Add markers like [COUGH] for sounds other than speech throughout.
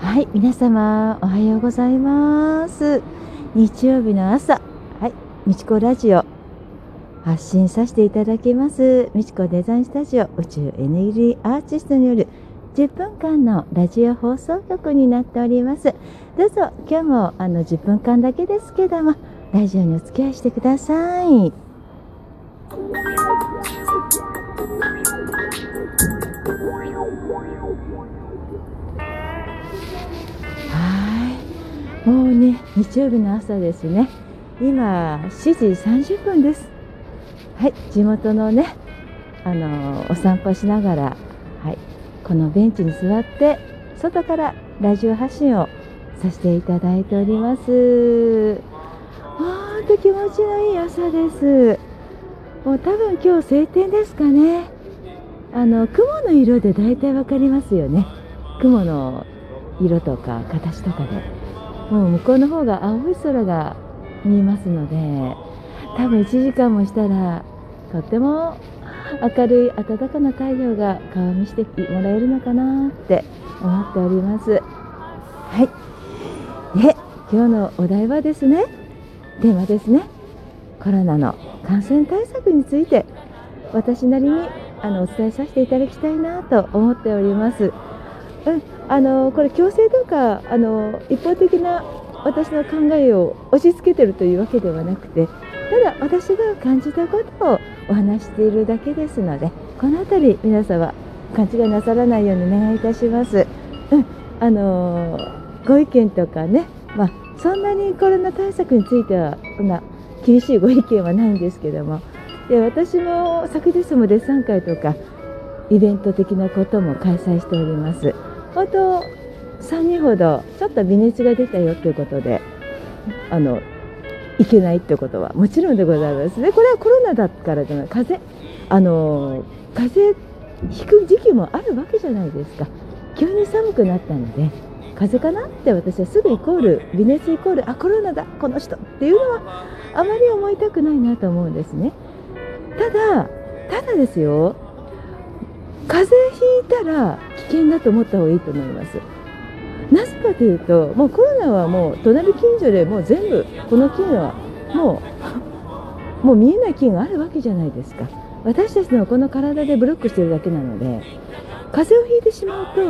はい、皆様おはようございます。日曜日の朝、はい、みちこラジオ発信させていただきます。みちこデザインスタジオ宇宙エネルギーアーティストによる10分間のラジオ放送局になっております。どうぞ今日もあの10分間だけですけどもラジオにお付き合いしてください。日曜日の朝ですね。今7時30分です。はい、地元のねあのお散歩しながら、はい、このベンチに座って外からラジオ発信をさせていただいております。ほんと気持ちのいい朝です。もう多分今日晴天ですかね。あの雲の色で大体わかりますよね。雲の色とか形とかで。もう向こうの方が青い空が見えますので、多分1時間もしたらとっても明るい暖かな太陽が顔見せてもらえるのかなって思っております。はい。で、今日のお題はですね、テーマですね。コロナの感染対策について私なりにあのお伝えさせていただきたいなと思っております。うん、あのこれ強制とかあの一方的な私の考えを押し付けてるというわけではなくてただ私が感じたことをお話しているだけですのでこの辺り皆様勘違いなさらないようにお願いいたします。うん、あのご意見とかね、まあ、そんなにコロナ対策についてはそんな厳しいご意見はないんですけどもで私も昨日もデッサン会とかイベント的なことも開催しております。本当3人ほどちょっと微熱が出たよということであのいけないってことはもちろんでございます。ねこれはコロナだからじゃない。風邪あの風邪ひく時期もあるわけじゃないですか。急に寒くなったので風邪かなって私はすぐイコール微熱イコールあコロナだこの人っていうのはあまり思いたくないなと思うんですね。ただただですよ。風邪ひいたら危険だと思った方がいいと思います。なぜかというともうコロナはもう隣近所でもう全部この菌はもう [LAUGHS] もう見えない菌があるわけじゃないですか。私たちのこの体でブロックしてるだけなので風邪をひいてしまうと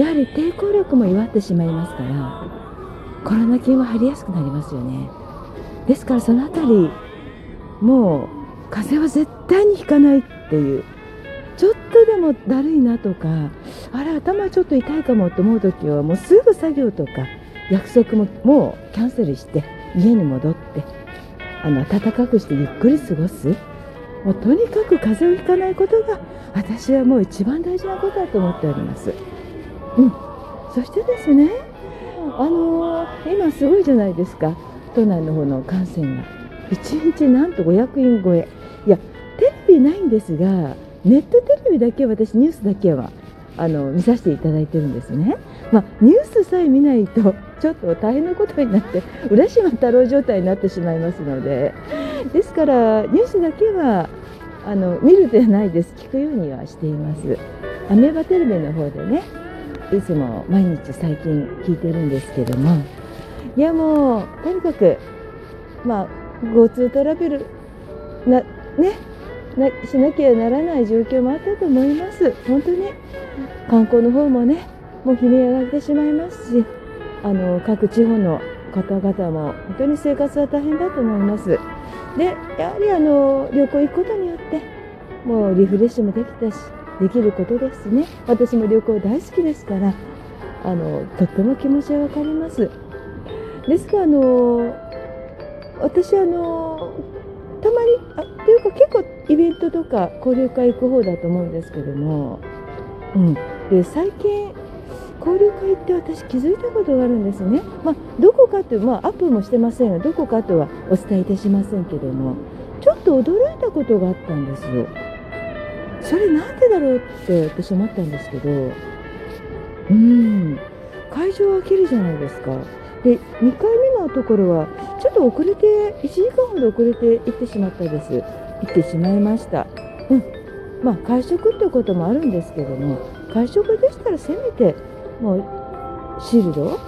やはり抵抗力も弱ってしまいますからコロナ菌は入りやすくなりますよね。ですからそのあたりもう風邪は絶対にひかないっていうちょっとでもだるいなとかあれ頭ちょっと痛いかもと思う時はもうすぐ作業とか約束ももうキャンセルして家に戻ってあの暖かくしてゆっくり過ごす。もうとにかく風邪をひかないことが私はもう一番大事なことだと思っております。うん、そしてですねあのー今すごいじゃないですか。都内の方の感染が。1日なんと500人超え。いやテレビないんですがネットテレビだけ私ニュースだけはあの見させていただいてるんですね、まあ、ニュースさえ見ないと [LAUGHS] ちょっと大変なことになって浦島太郎状態になってしまいますので。ですからニュースだけはあの見るではないです。聞くようにはしています。アメーバテレビの方でねいつも毎日最近聞いてるんですけども。いやもうとにかくまあ GoTo トラベルなねなしなきゃならない状況もあったと思います。本当に。観光の方もねもう悲鳴上がってしまいますしあの各地方の方々も本当に生活は大変だと思います。でやはりあの旅行行くことによってもうリフレッシュもできたしできることですね。私も旅行大好きですからあのとっても気持ちはわかります。ですからあの私あのたまにあっていうか結構イベントとか交流会行く方だと思うんですけども、うん、で最近交流会って私気づいたことがあるんですね、まあ、どこかという、まあ、アップもしてませんがどこかとはお伝えいたしませんけども。ちょっと驚いたことがあったんですよ。それなんでだろうって私思ったんですけど。うん。会場は切るじゃないですか。で2回目のところはちょっと遅れて1時間ほど遅れて行ってしまったです。行ってしまいました。うん。まあ会食ってこともあるんですけども会食でしたらせめてもうシールド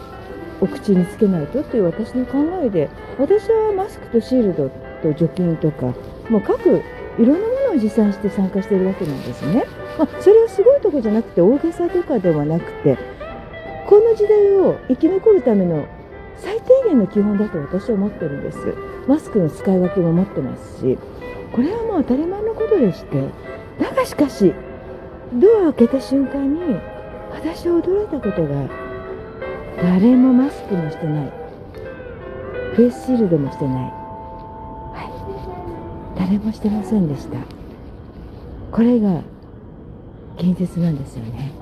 お口につけないとっていう私の考えで私はマスクとシールドと除菌とかもう各いろんなものを持参して参加しているわけなんですね。まあ、それはすごいとこじゃなくて大げさとかではなくてこの時代を生き残るための最低限の基本だと私は思ってるんです。マスクの使い分けも持ってますし。これはもう当たり前のことでして。だがしかしドアを開けた瞬間に私は驚いたことが誰もマスクもしてない。フェイスシールドもしてない。はい。誰もしてませんでした。これが現実なんですよね。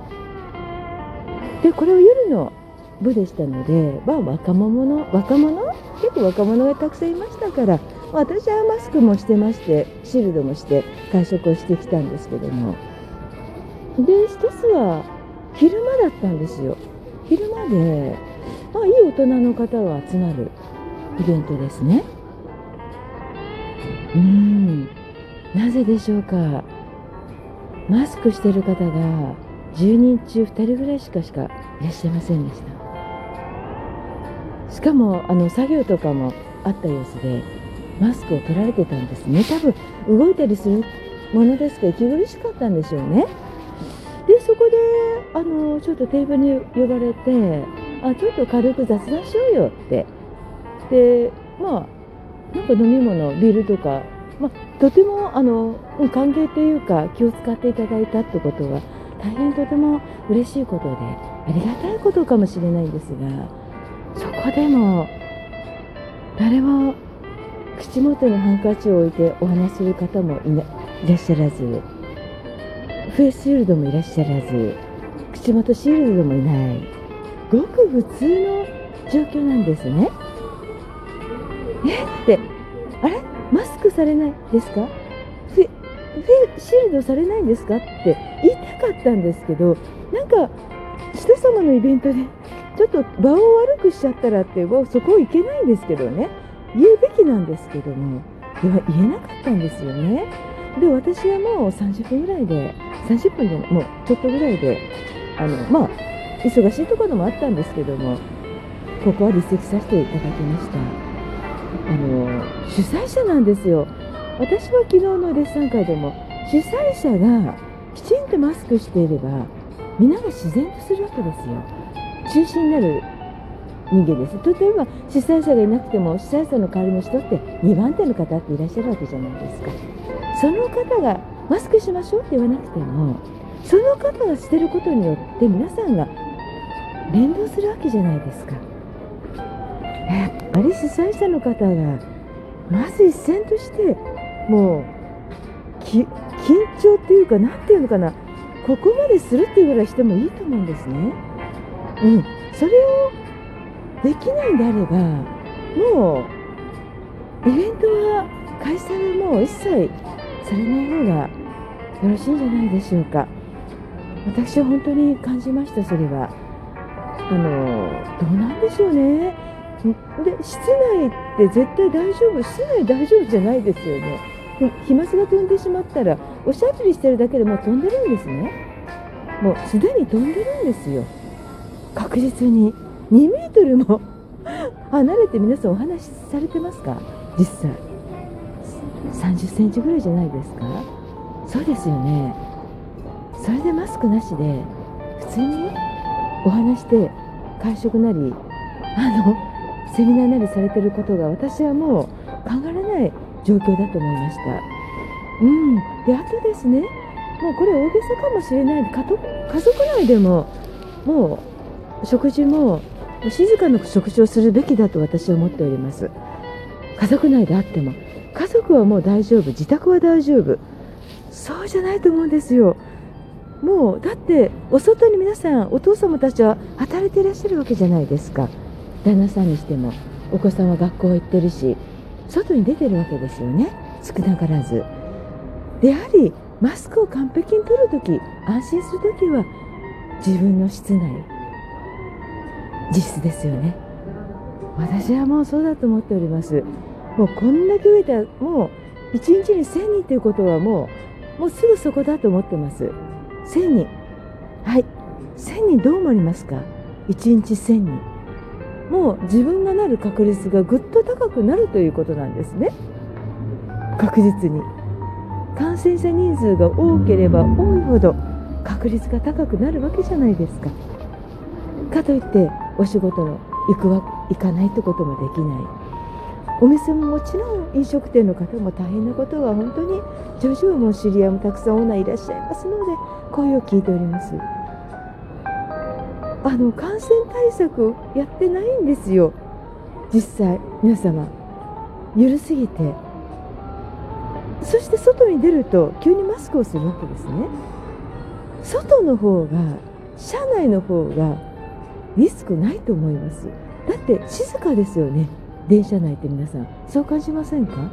でこれを夜の部でしたので、まあ、若者若者？結構若者がたくさんいましたから私はマスクもしてましてシールドもして会食をしてきたんですけども。で一つは昼間だったんですよ。昼間で、まあ、いい大人の方が集まるイベントですね。うん。なぜでしょうか。マスクしてる方が10人中2人ぐらいしかしかいらっしゃいませんでした。かもあの作業とかもあった様子でマスクを取られてたんですね。多分動いたりするものですから息苦しかったんでしょうね。でそこであのちょっとテーブルに呼ばれてあちょっと軽く雑談しようよって。でまあなんか飲み物ビールとか、まあ、とてもあの歓迎というか気を使っていただいたってことは大変とても嬉しいことでありがたいことかもしれないんですがそこでも誰も口元にハンカチを置いてお話しする方もいらっしゃらず。フェイスシールドもいらっしゃらず。口元シールドもいない。ごく普通の状況なんですね。え？って。あれ？マスクされないですか？フェシールドされないんですか？って言いたかったんですけどなんか人様のイベントでちょっと場を悪くしちゃったらってそこいけないんですけどね。言うべきなんですけども。では言えなかったんですよね。で私はもう30分ぐらいで30分じゃないもうちょっとぐらいであのまあ忙しいところもあったんですけどもここは離席させていただきました。あの主催者なんですよ。私は昨日のレッスン会でも主催者がきちんとマスクしていれば皆が自然とするわけですよ。中心になる人間です。例えば主催者がいなくても主催者の代わりの人って2番手の方っていらっしゃるわけじゃないですか。その方がマスクしましょうって言わなくてもその方がしてることによって皆さんが連動するわけじゃないですか。やっぱり主催者の方がまず一線としてもう緊張っていうか何ていうのかな。ここまでするっていうぐらいしてもいいと思うんですね。うん、それをできないんであればもうイベントは開催はもう一切されない方がよろしいんじゃないでしょうか。私は本当に感じましたそれは。あのどうなんでしょうね。で室内って絶対大丈夫室内大丈夫じゃないですよね。飛沫が飛んでしまったらおしゃべりしてるだけでもう飛んでるんですね。もうすでに飛んでるんですよ。確実に2メートルも [LAUGHS] 離れて皆さんお話しされてますか？実際。30センチぐらいじゃないですか？そうですよね。それでマスクなしで普通にお話して会食なりあのセミナーなりされてることが私はもう考えられない状況だと思いました。うん。であとですねもうこれ大げさかもしれない。家族内でももう食事も静かな食事をするべきだと私は思っております。家族内であっても家族はもう大丈夫自宅は大丈夫。そうじゃないと思うんですよ。もうだってお外に皆さんお父様たちは働いていらっしゃるわけじゃないですか。旦那さんにしてもお子さんは学校行ってるし外に出てるわけですよね。少なからず。でやはりマスクを完璧に取るとき安心するときは自分の室内実質ですよね。私はもうそうだと思っております。もうこんだけ増えたもう1日に1000人ということはもうもうすぐそこだと思ってます。1000人。はい。1000人どう思いますか？1日1000人。もう自分がなる確率がぐっと高くなるということなんですね。確実に。感染者人数が多ければ多いほど確率が高くなるわけじゃないですか。かといってお仕事の行くわ行かないってこともできない。お店ももちろん飲食店の方も大変なことは本当に徐々も知り合いもたくさんオーナーいらっしゃいますので声を聞いております。あの感染対策やってないんですよ。実際皆様緩すぎて。そして外に出ると急にマスクをするわけですね。外の方が車内の方がリスクないと思います。だって静かですよね。電車内って皆さん。そう感じませんか？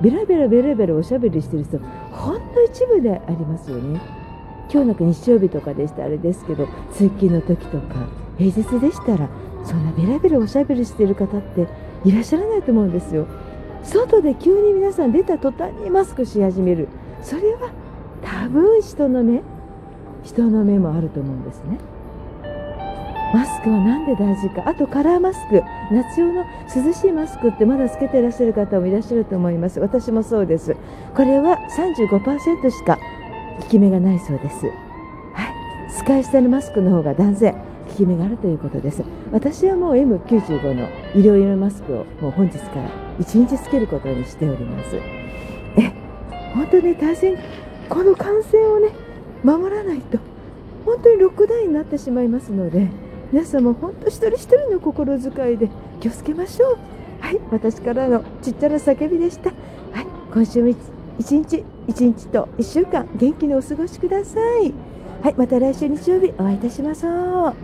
ベラベラベラベラおしゃべりしてる人ほんの一部でありますよね。今日なんか日曜日とかでしたあれですけど通勤の時とか平日でしたらそんなベラベラおしゃべりしてる方っていらっしゃらないと思うんですよ。外で急に皆さん出た途端にマスクし始める。それは多分人の目人の目もあると思うんですね。マスクは何で大事か？あとカラーマスク。夏用の涼しいマスクってまだつけてらっしゃる方もいらっしゃると思います。私もそうです。これは35%しか効き目がないそうです。はい。使い捨てのマスクの方が断然効き目があるということです。私はもう M95 の医療用のマスクをもう本日から1日つけることにしております。え本当に大変。この感染をね守らないと。本当にロックダウンになってしまいますので。皆さんも本当一人一人の心遣いで気をつけましょう。はい私からのちっちゃな叫びでした。はい今週も一日一日と1週間元気にお過ごしください。はいまた来週日曜日お会いいたしましょう。